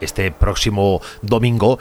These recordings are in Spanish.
este próximo domingo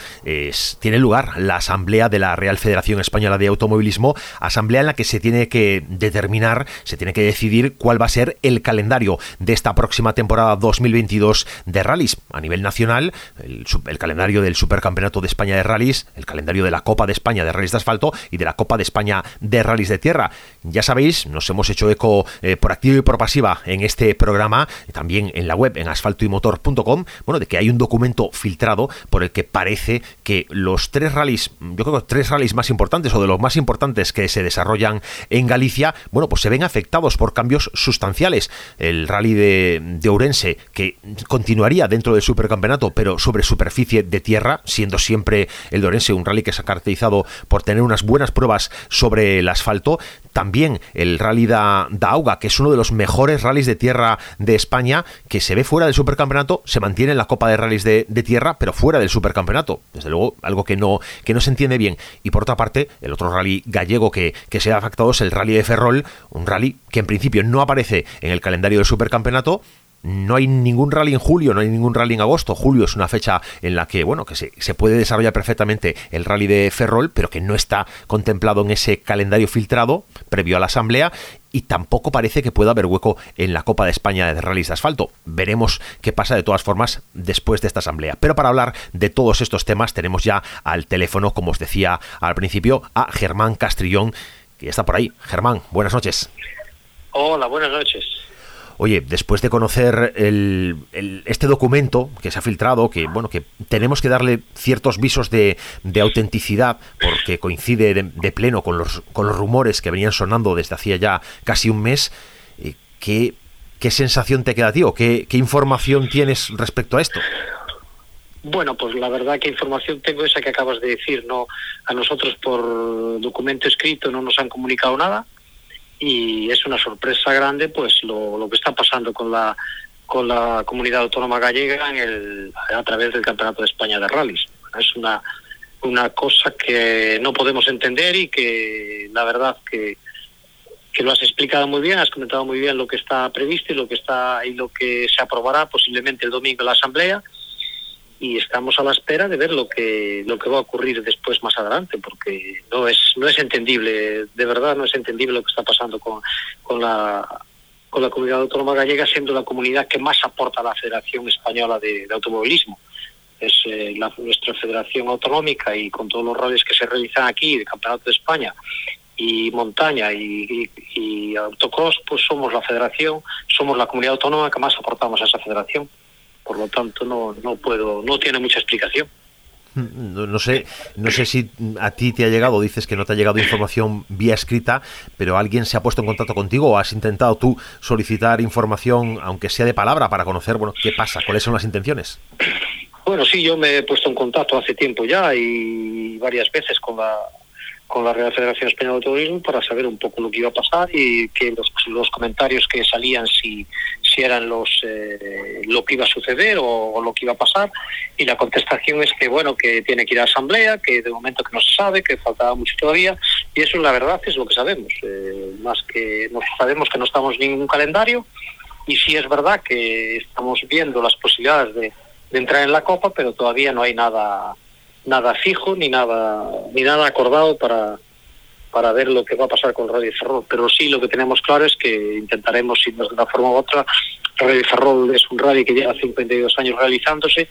tiene lugar la asamblea de la Real Federación Española de Automovilismo, asamblea en la que se tiene que determinar, se tiene que decidir cuál va a ser el calendario de esta próxima temporada 2022 de rallies a nivel nacional, el, calendario del Supercampeonato de España de rallies, el calendario de la Copa de España de rallies de asfalto y de la Copa de España de rallies de tierra. Ya sabéis, nos hemos hecho eco eh, por activo y por pasiva en este programa, también en la web en asfaltoymotor.com, bueno, de que hay un documento filtrado por el que parece que los tres rallies, yo creo que tres rallies más importantes o de los más importantes que se desarrollan en Galicia, bueno, pues se ven afectados por cambios sustanciales. El rally de, de Ourense, que continuaría dentro del supercampeonato, pero sobre superficie de tierra, siendo siempre el de Ourense un rally que se ha caracterizado por tener unas buenas pruebas sobre el asfalto, también el Rally da, Auga, que es uno de los mejores rallies de tierra de España, que se ve fuera del supercampeonato, se mantiene en la Copa de Rallys de, tierra, pero fuera del supercampeonato. Desde luego, algo que no, que no se entiende bien. Y por otra parte, el otro rally gallego que, que se ha afectado es el Rally de Ferrol, un rally que en principio no aparece en el calendario del supercampeonato, no hay ningún rally en julio, no hay ningún rally en agosto. Julio es una fecha en la que, bueno, que se, se, puede desarrollar perfectamente el rally de Ferrol, pero que no está contemplado en ese calendario filtrado previo a la asamblea y tampoco parece que pueda haber hueco en la Copa de España de rallies de asfalto. Veremos qué pasa de todas formas después de esta asamblea. Pero para hablar de todos estos temas tenemos ya al teléfono, como os decía al principio, a Germán Castrillón, que está por ahí. Germán, buenas noches. Hola, buenas noches. Oye, después de conocer el, este documento que se ha filtrado, que bueno, que tenemos que darle ciertos visos de, autenticidad, porque coincide de, pleno con los, con los rumores que venían sonando desde hacía ya casi un mes, eh, ¿qué, qué sensación te queda, tío? ¿Qué, ¿Qué información tienes respecto a esto? Bueno, pues la verdad que información tengo esa que acabas de decir, no a nosotros por documento escrito no nos han comunicado nada y es una sorpresa grande pues lo, lo que está pasando con la con la comunidad autónoma gallega en el, a través del Campeonato de España de Rallys. Es una, una cosa que no podemos entender y que la verdad que, que lo has explicado muy bien, has comentado muy bien lo que está previsto y lo que está y lo que se aprobará posiblemente el domingo en la asamblea y estamos a la espera de ver lo que lo que va a ocurrir después más adelante porque no es no es entendible de verdad no es entendible lo que está pasando con, con la con la comunidad autónoma gallega siendo la comunidad que más aporta a la Federación Española de, Automovilismo. Es eh, la, nuestra federación autonómica y con todos los roles que se realizan aquí de Campeonato de España y montaña y, y autocross pues somos la federación somos la comunidad autónoma que más aportamos a esa federación por lo tanto no, no puedo, no tiene mucha explicación. No, sé, no sé si a ti te ha llegado, dices que no te ha llegado información vía escrita, pero alguien se ha puesto en contacto contigo o has intentado tú solicitar información, aunque sea de palabra, para conocer, bueno, qué pasa, cuáles son las intenciones. Bueno, sí, yo me he puesto en contacto hace tiempo ya y varias veces con la con la Real Federación Española de Turismo para saber un poco lo que iba a pasar y que los, los comentarios que salían si, si eran los eh, lo que iba a suceder o, lo que iba a pasar. Y la contestación es que bueno que tiene que ir a asamblea que de momento que no se sabe que faltaba mucho todavía. Y eso la verdad es lo que sabemos. Eh, más que no sabemos que no estamos en ningún calendario. Y sí es verdad que estamos viendo las posibilidades de, de entrar en la copa pero todavía no hay nada nada fijo ni nada ni nada acordado para para ver lo que va a pasar con Radio Ferrol. Pero sí lo que tenemos claro es que intentaremos, si de una forma u otra, Radio Ferrol es un rally que lleva 52 años realizándose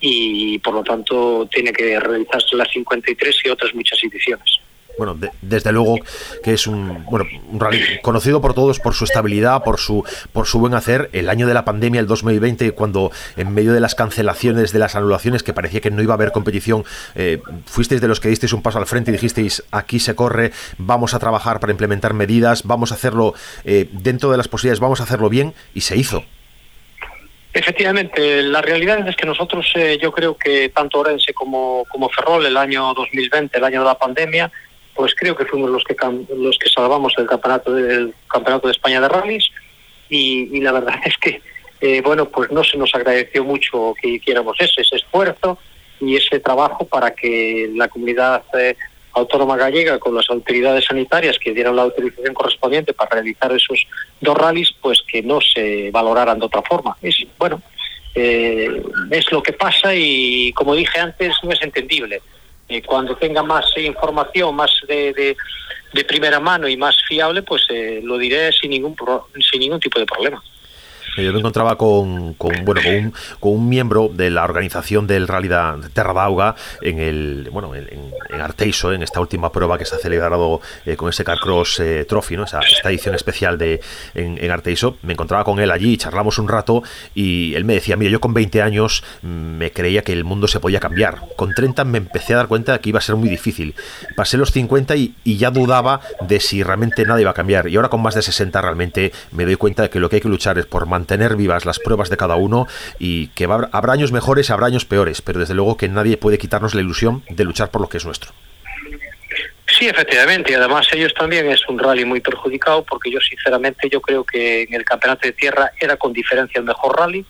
y por lo tanto tiene que realizarse las 53 y otras muchas ediciones bueno, desde luego que es un, bueno, un rally conocido por todos por su estabilidad, por su, por su buen hacer. El año de la pandemia, el 2020, cuando en medio de las cancelaciones, de las anulaciones, que parecía que no iba a haber competición, eh, fuisteis de los que disteis un paso al frente y dijisteis, aquí se corre, vamos a trabajar para implementar medidas, vamos a hacerlo eh, dentro de las posibilidades, vamos a hacerlo bien, y se hizo. Efectivamente, la realidad es que nosotros, eh, yo creo que tanto Orense como, como Ferrol, el año 2020, el año de la pandemia, pues creo que fuimos los que los que salvamos el campeonato del campeonato de España de rallies y, la verdad es que eh, bueno pues no se nos agradeció mucho que hiciéramos ese, ese esfuerzo y ese trabajo para que la comunidad eh, autónoma gallega con las autoridades sanitarias que dieron la autorización correspondiente para realizar esos dos rallies, pues que no se valoraran de otra forma. Es, bueno, eh, es lo que pasa y como dije antes, no es entendible. Eh, cuando tenga más información, más de, de, primera mano y más fiable, pues eh, lo diré sin ningún, sin ningún tipo de problema. Yo me encontraba con, bueno, con un, con, un, miembro de la organización del Rally de Terra d'Auga en el bueno en, Arteiso, en esta última prueba que se ha celebrado eh, con ese Carcross eh, Trophy, ¿no? esta edición especial de en, en, Arteiso. Me encontraba con él allí, charlamos un rato y él me decía, mira, yo con 20 años mm, me creía que el mundo se podía cambiar. Con 30 me empecé a dar cuenta de que iba a ser muy difícil. Pasé los 50 y, y ya dudaba de si realmente nada iba a cambiar. Y ahora con más de 60 realmente me doy cuenta de que lo que hay que luchar es por mantener mantener vivas las pruebas de cada uno y que habrá años mejores, habrá años peores, pero desde luego que nadie puede quitarnos la ilusión de luchar por lo que es nuestro. Sí, efectivamente, y además ellos también es un rally muy perjudicado porque yo sinceramente yo creo que en el campeonato de tierra era con diferencia el mejor rally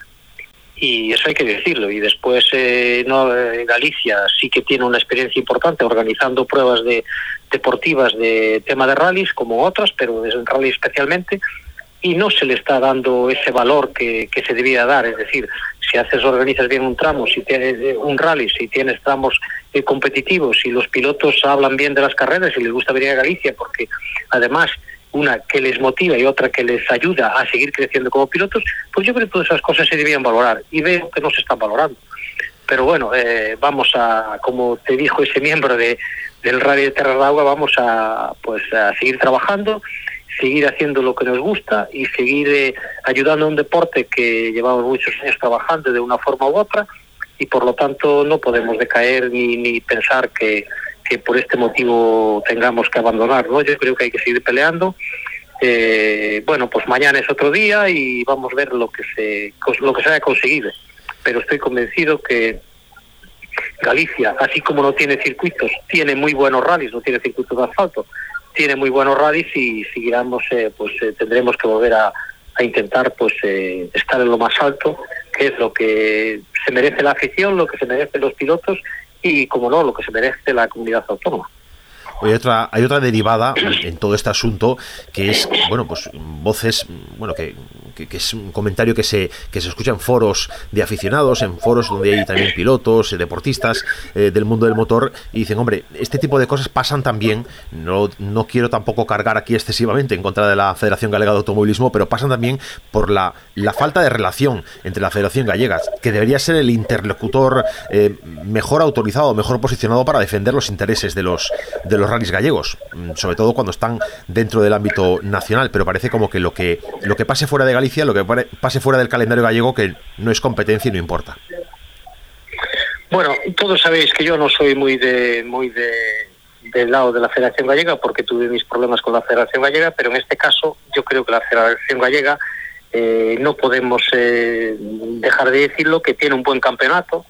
y eso hay que decirlo. Y después eh, no, eh, Galicia sí que tiene una experiencia importante organizando pruebas de deportivas de tema de rallies como otras, pero es un rally especialmente y no se le está dando ese valor que, que se debía dar. Es decir, si haces, organizas bien un tramo, si tienes eh, un rally, si tienes tramos eh, competitivos, si los pilotos hablan bien de las carreras y les gusta venir a Galicia, porque además una que les motiva y otra que les ayuda a seguir creciendo como pilotos, pues yo creo que todas esas cosas se debían valorar y veo que no se están valorando. Pero bueno, eh, vamos a, como te dijo ese miembro de, del Rally de Terra Agua, vamos a, pues, a seguir trabajando seguir haciendo lo que nos gusta y seguir eh, ayudando a un deporte que llevamos muchos años trabajando de una forma u otra y por lo tanto no podemos decaer ni, ni pensar que, que por este motivo tengamos que abandonar. ¿no? Yo creo que hay que seguir peleando. Eh, bueno, pues mañana es otro día y vamos a ver lo que se lo que se haya conseguido. Pero estoy convencido que Galicia, así como no tiene circuitos, tiene muy buenos rallies, no tiene circuitos de asfalto, tiene muy buenos rallies y seguiremos, eh, pues eh, tendremos que volver a, a intentar pues eh, estar en lo más alto, que es lo que se merece la afición, lo que se merecen los pilotos y, como no, lo que se merece la comunidad autónoma. Hay otra, hay otra derivada en todo este asunto que es, bueno, pues voces, bueno, que, que, es un comentario que se, que se escucha en foros de aficionados, en foros donde hay también pilotos, eh, deportistas eh, del mundo del motor, y dicen, hombre, este tipo de cosas pasan también, no, no quiero tampoco cargar aquí excesivamente en contra de la Federación Galega de Automovilismo, pero pasan también por la, la falta de relación entre la Federación Gallega, que debería ser el interlocutor eh, mejor autorizado, mejor posicionado para defender los intereses de los, de los rallies gallegos, mm, sobre todo cuando están dentro del ámbito nacional, pero parece como que lo que, lo que pase fuera de Galicia, lo que pase fuera del calendario gallego, que no es competencia y no importa. Bueno, todos sabéis que yo no soy muy de muy de del lado de la Federación Gallega porque tuve mis problemas con la Federación Gallega, pero en este caso yo creo que la Federación Gallega eh, no podemos eh, dejar de decirlo que tiene un buen campeonato,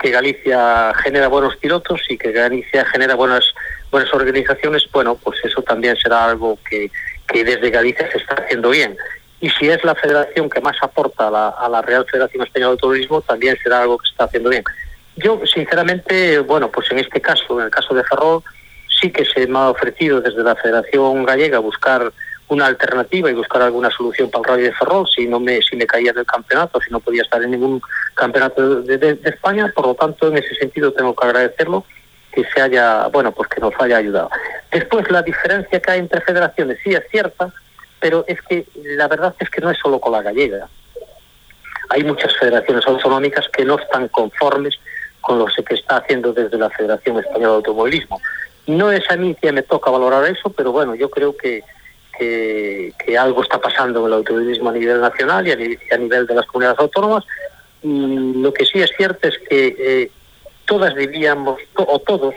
que Galicia genera buenos pilotos y que Galicia genera buenas buenas organizaciones, bueno, pues eso también será algo que, que desde Galicia se está haciendo bien. Y si es la federación que más aporta a la, a la Real Federación Española de Turismo, también será algo que se está haciendo bien. Yo, sinceramente, bueno, pues en este caso, en el caso de Ferrol, sí que se me ha ofrecido desde la Federación Gallega buscar una alternativa y buscar alguna solución para el Rally de Ferrol si no me si me caía del campeonato, si no podía estar en ningún campeonato de, de, de España. Por lo tanto, en ese sentido tengo que agradecerlo que se haya, bueno, pues que nos haya ayudado. Después, la diferencia que hay entre federaciones sí es cierta, pero es que la verdad es que no es solo con la gallega. Hay muchas federaciones autonómicas que no están conformes con lo que está haciendo desde la Federación Española de Automovilismo. No es a mí que me toca valorar eso, pero bueno, yo creo que, que, algo está pasando en el automovilismo a nivel nacional y a, a nivel de las comunidades autónomas. Y lo que sí es cierto es que eh, todas debíamos, o todos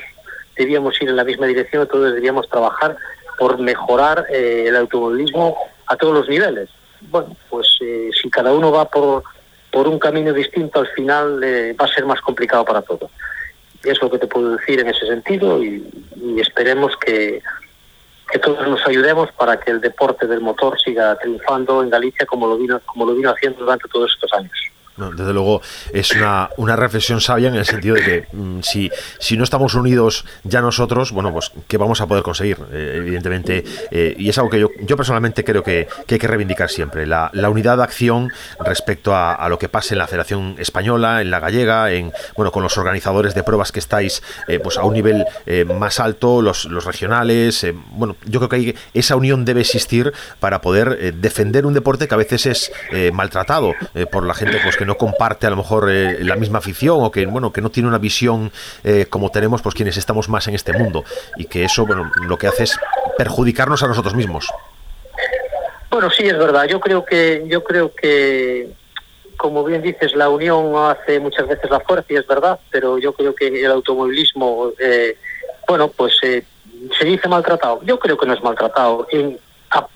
debíamos ir en la misma dirección, todos debíamos trabajar por mejorar eh, el automovilismo a todos los niveles. Bueno, pues eh, si cada uno va por, por un camino distinto, al final eh, va a ser más complicado para todos. Es lo que te puedo decir en ese sentido y, y esperemos que, que todos nos ayudemos para que el deporte del motor siga triunfando en Galicia como lo vino, como lo vino haciendo durante todos estos años. Desde luego es una, una, reflexión sabia en el sentido de que mm, si, si no estamos unidos ya nosotros, bueno, pues ¿qué vamos a poder conseguir? Eh, evidentemente, eh, y es algo que yo, yo personalmente creo que, hay que reivindicar siempre, la, la unidad de acción respecto a, lo que pase en la Federación Española, en la gallega, en bueno, con los organizadores de pruebas que estáis eh, pues a un nivel más alto, los, los regionales, bueno, yo creo que hay, esa unión debe existir para poder defender un deporte que a veces es maltratado por la gente pues que no comparte a lo mejor eh, la misma afición o que bueno que no tiene una visión eh, como tenemos pues quienes estamos más en este mundo y que eso bueno lo que hace es perjudicarnos a nosotros mismos. Bueno, sí es verdad. Yo creo que yo creo que como bien dices, la unión hace muchas veces la fuerza y es verdad, pero yo creo que el automovilismo, eh, bueno, pues se dice maltratado. Yo creo que no es maltratado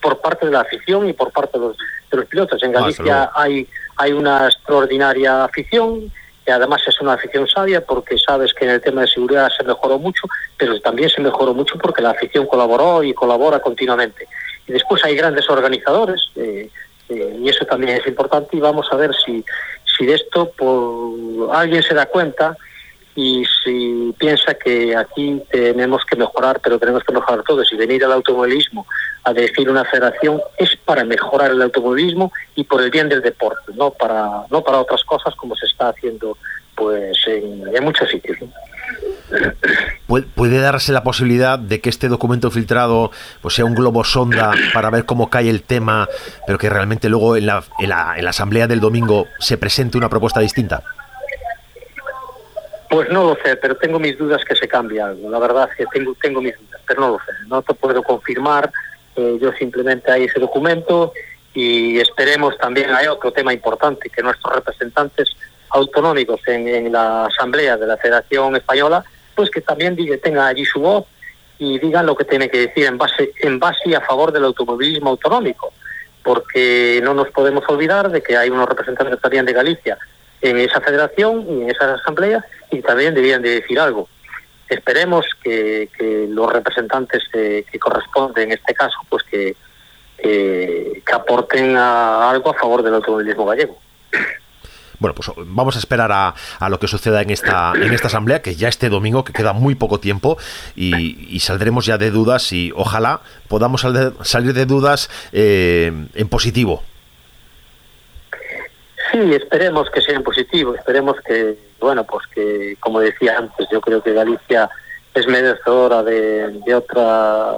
por parte de la afición y por parte de los, de los pilotos. En Galicia hay hay una extraordinaria afición, que además es una afición sabia porque sabes que en el tema de seguridad se mejoró mucho, pero también se mejoró mucho porque la afición colaboró y colabora continuamente. Y después hay grandes organizadores, eh, eh, y eso también es importante, y vamos a ver si, si de esto por, alguien se da cuenta y si piensa que aquí tenemos que mejorar, pero tenemos que mejorar todos y venir al automovilismo a decir una federación es para mejorar el automovilismo y por el bien del deporte, no para no para otras cosas como se está haciendo pues en, muchos sitios. ¿Puede darse la posibilidad de que este documento filtrado pues sea un globo sonda para ver cómo cae el tema, pero que realmente luego en la, en la, en la asamblea del domingo se presente una propuesta distinta? Pues no lo sé, pero tengo mis dudas que se cambie algo. La verdad es que tengo, tengo mis dudas, pero no lo sé. No te puedo confirmar. Eh, yo simplemente hay ese documento y esperemos también, hay otro tema importante, que nuestros representantes autonómicos en, la Asamblea de la Federación Española, pues que también diga, tengan allí su voz y digan lo que tiene que decir en base, en base a favor del automovilismo autonómico. Porque no nos podemos olvidar de que hay unos representantes también de Galicia en esa federación y en esa asamblea y también debían de decir algo. Esperemos que, los representantes que corresponden en este caso, pues que, que, aporten algo a favor del automovilismo gallego. Bueno, pues vamos a esperar a, a, lo que suceda en esta, en esta asamblea, que ya este domingo, que queda muy poco tiempo, y, saldremos ya de dudas y ojalá podamos salir de dudas eh, en positivo, Sí, esperemos que sea en positivo, esperemos que, bueno, pues que, como decía antes, yo creo que Galicia es merecedora de, de otra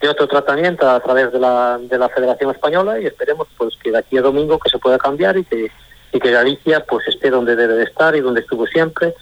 de otro tratamiento a través de la, de la Federación Española y esperemos pues que de aquí a domingo que se pueda cambiar y que y que Galicia pues esté donde debe de estar y donde estuvo siempre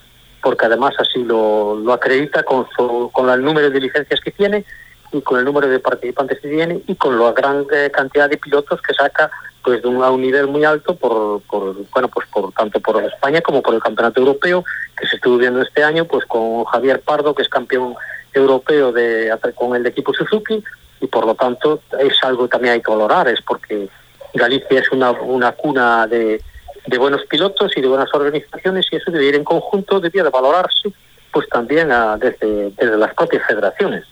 porque además así lo, lo acredita con su, con el número de licencias que tiene y con el número de participantes que tiene y con la gran eh, cantidad de pilotos que saca pues de un, a un nivel muy alto por, por, bueno pues por tanto por España como por el campeonato europeo que se estuvo viendo este año pues con Javier Pardo que es campeón europeo de con el equipo Suzuki y por lo tanto es algo que también hay que valorar es porque Galicia es una, una cuna de, de buenos pilotos y de buenas organizaciones y eso debe ir en conjunto debía de valorarse pues también a, desde, desde las propias federaciones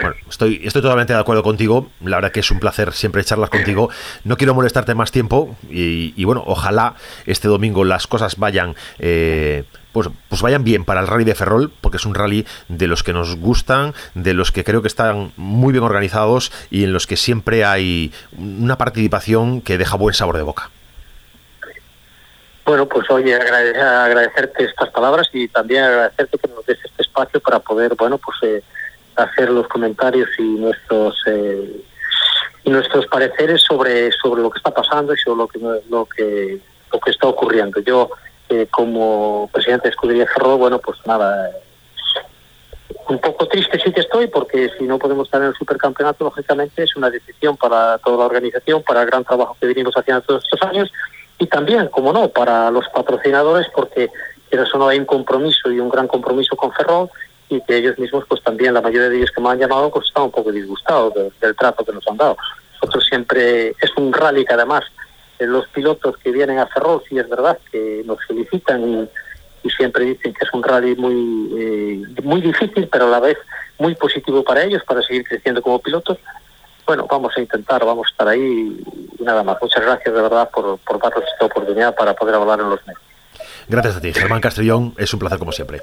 bueno, estoy, estoy totalmente de acuerdo contigo. La verdad que es un placer siempre charlas contigo. No quiero molestarte más tiempo y, bueno, ojalá este domingo las cosas vayan, eh, pues, pues vayan bien para el rally de Ferrol, porque es un rally de los que nos gustan, de los que creo que están muy bien organizados y en los que siempre hay una participación que deja buen sabor de boca. Bueno, pues oye, agradecerte estas palabras y también agradecerte que nos des este espacio para poder, bueno, pues eh, hacer los comentarios y nuestros eh, y nuestros pareceres sobre sobre lo que está pasando y sobre lo que lo que lo que está ocurriendo. Yo eh, como presidente de Escudería Ferro, bueno, pues nada, un poco triste sí que estoy porque si no podemos estar en el supercampeonato, lógicamente es una decisión para toda la organización, para el gran trabajo que venimos haciendo todos estos años y también, como no, para los patrocinadores porque eso no hay un compromiso y un gran compromiso con Ferrol y que ellos mismos, pues también la mayoría de ellos que me han llamado, pues están un poco disgustados del trato que nos han dado. Nosotros siempre, es un rally que además eh, los pilotos que vienen a Ferrol, sí es verdad que nos felicitan y, siempre dicen que es un rally muy, eh, muy difícil, pero a la vez muy positivo para ellos, para seguir creciendo como pilotos. bueno, vamos a intentar, vamos a estar ahí y nada más. Muchas gracias de verdad por, por darnos esta oportunidad para poder hablar en los medios. Gracias a ti, Germán Castellón, es un placer como siempre.